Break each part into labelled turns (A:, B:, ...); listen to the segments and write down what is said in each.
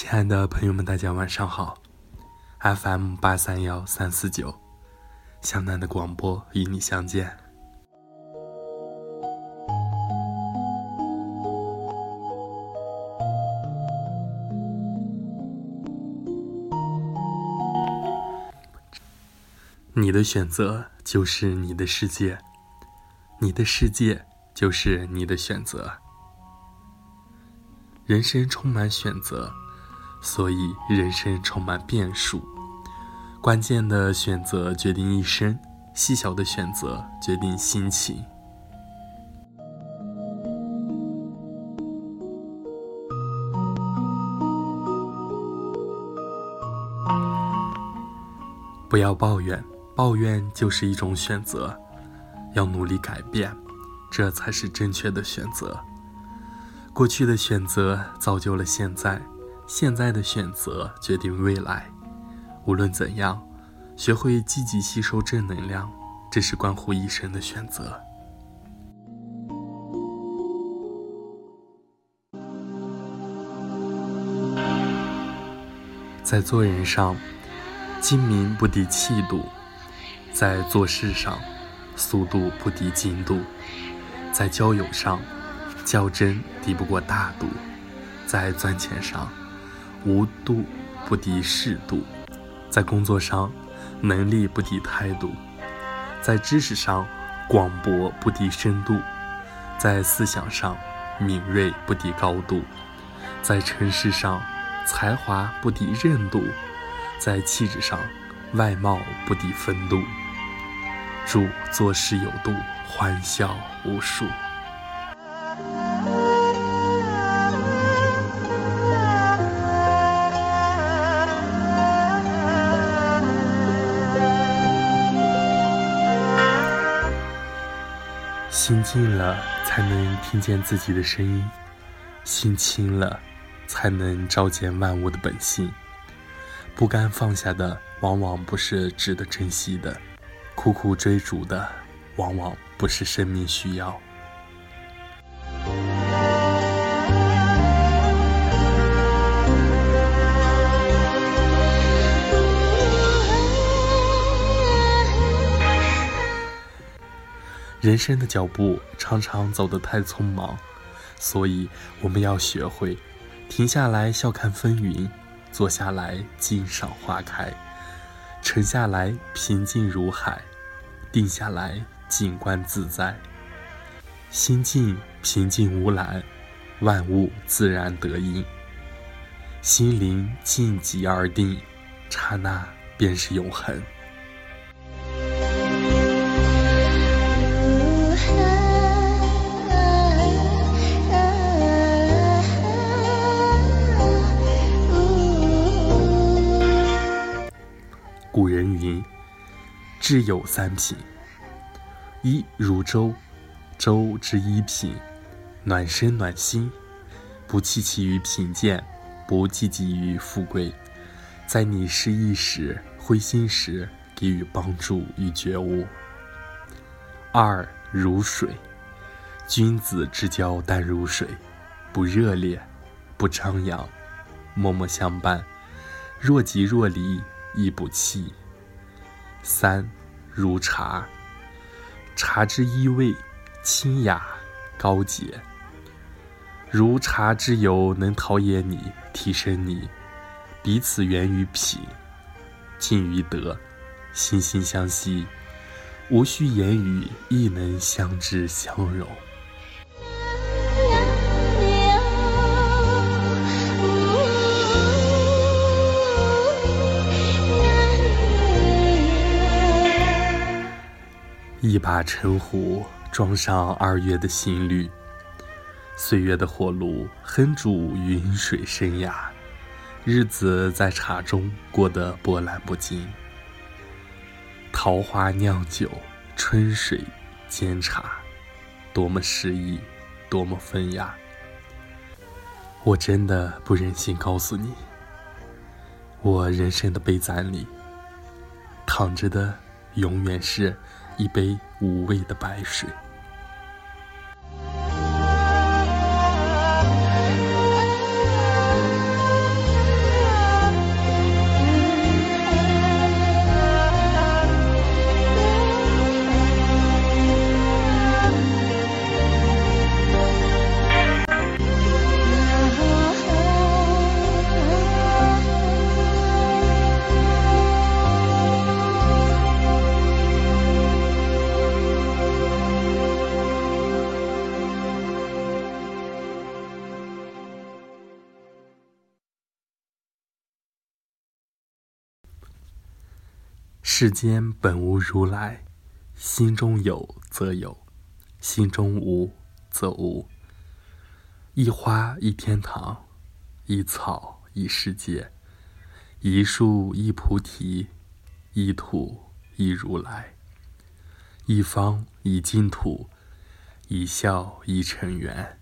A: 亲爱的朋友们，大家晚上好。FM 八三幺三四九，湘南的广播与你相见。你的选择就是你的世界，你的世界就是你的选择。人生充满选择。所以，人生充满变数，关键的选择决定一生，细小的选择决定心情。不要抱怨，抱怨就是一种选择，要努力改变，这才是正确的选择。过去的选择造就了现在。现在的选择决定未来，无论怎样，学会积极吸收正能量，这是关乎一生的选择。在做人上，精明不敌气度；在做事上，速度不敌精度；在交友上，较真敌不过大度；在赚钱上。无度不敌适度，在工作上能力不敌态度，在知识上广博不敌深度，在思想上敏锐不敌高度，在成事上才华不敌韧度，在气质上外貌不敌风度。祝做事有度，欢笑无数。心静了，才能听见自己的声音；心清了，才能照见万物的本性。不甘放下的，往往不是值得珍惜的；苦苦追逐的，往往不是生命需要。人生的脚步常常走得太匆忙，所以我们要学会停下来笑看风云，坐下来静赏花开，沉下来平静如海，定下来静观自在。心静平静无澜，万物自然得应。心灵静极而定，刹那便是永恒。古人云：“智有三品，一如粥，粥之一品，暖身暖心，不戚戚于贫贱，不汲汲于富贵，在你失意时、灰心时给予帮助与觉悟。二如水，君子之交淡如水，不热烈，不张扬，默默相伴，若即若离。”亦不弃。三如茶，茶之一味清雅高洁，如茶之友能陶冶你、提升你，彼此源于品，近于德，心心相惜，无需言语亦能相知相融。一把陈壶装上二月的新绿，岁月的火炉烹煮云水生涯，日子在茶中过得波澜不惊。桃花酿酒，春水煎茶，多么诗意，多么风雅。我真的不忍心告诉你，我人生的杯盏里，躺着的永远是。一杯无味的白水。世间本无如来，心中有则有，心中无则无。一花一天堂，一草一世界，一树一菩提，一土一如来，一方一净土，一笑一尘缘，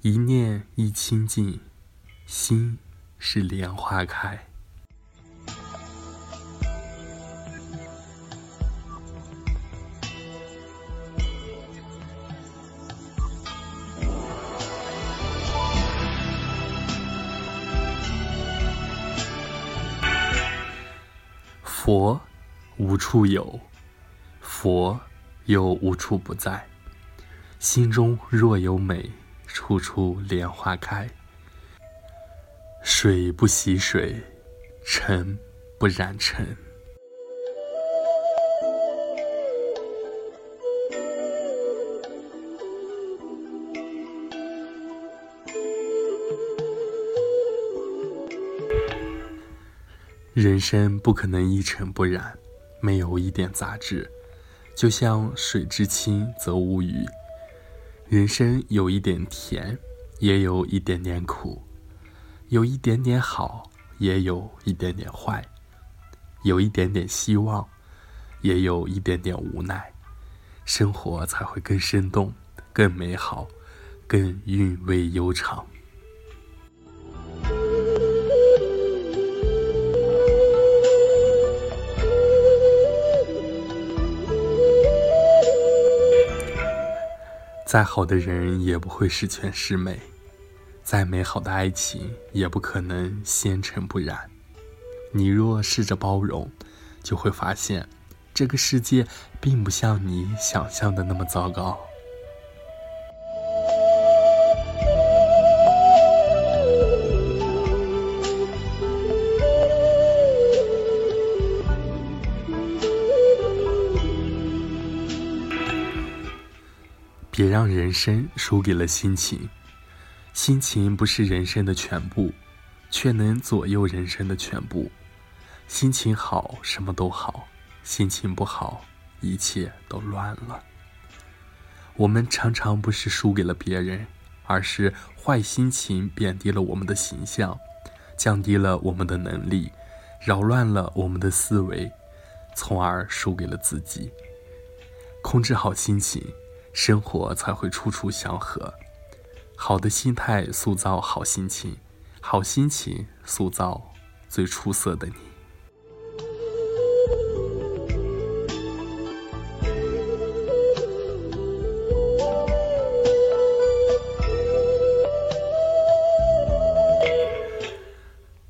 A: 一念一清净，心是莲花开。佛无处有，佛又无处不在。心中若有美，处处莲花开。水不洗水，尘不染尘。人生不可能一尘不染，没有一点杂质，就像水之清则无鱼。人生有一点甜，也有一点点苦，有一点点好，也有一点点坏，有一点点希望，也有一点点无奈，生活才会更生动、更美好、更韵味悠长。再好的人也不会十全十美，再美好的爱情也不可能纤尘不染。你若试着包容，就会发现，这个世界并不像你想象的那么糟糕。别让人生输给了心情，心情不是人生的全部，却能左右人生的全部。心情好，什么都好；心情不好，一切都乱了。我们常常不是输给了别人，而是坏心情贬低了我们的形象，降低了我们的能力，扰乱了我们的思维，从而输给了自己。控制好心情。生活才会处处祥和，好的心态塑造好心情，好心情塑造最出色的你。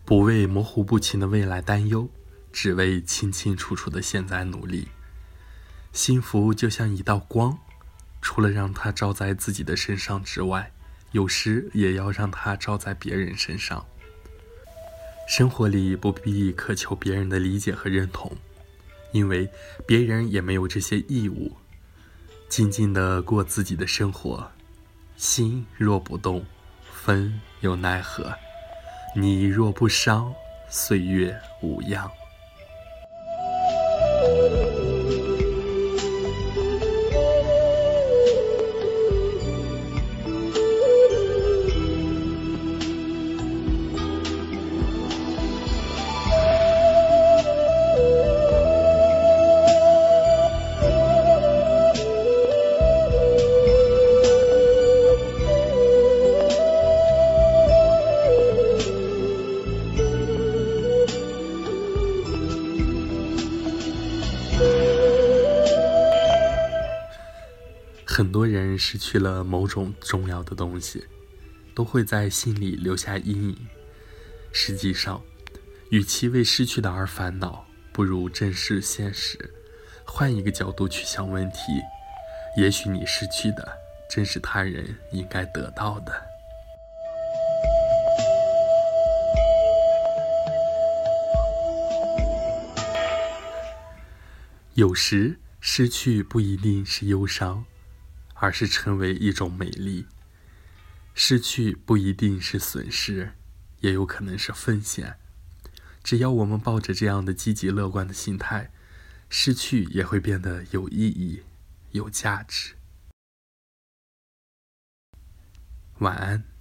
A: 不为模糊不清的未来担忧，只为清清楚楚的现在努力。幸福就像一道光。除了让它照在自己的身上之外，有时也要让它照在别人身上。生活里不必渴求别人的理解和认同，因为别人也没有这些义务。静静的过自己的生活，心若不动，风又奈何？你若不伤，岁月无恙。很多人失去了某种重要的东西，都会在心里留下阴影。实际上，与其为失去的而烦恼，不如正视现实，换一个角度去想问题。也许你失去的，正是他人应该得到的。有时，失去不一定是忧伤。而是成为一种美丽。失去不一定是损失，也有可能是奉献。只要我们抱着这样的积极乐观的心态，失去也会变得有意义、有价值。晚安。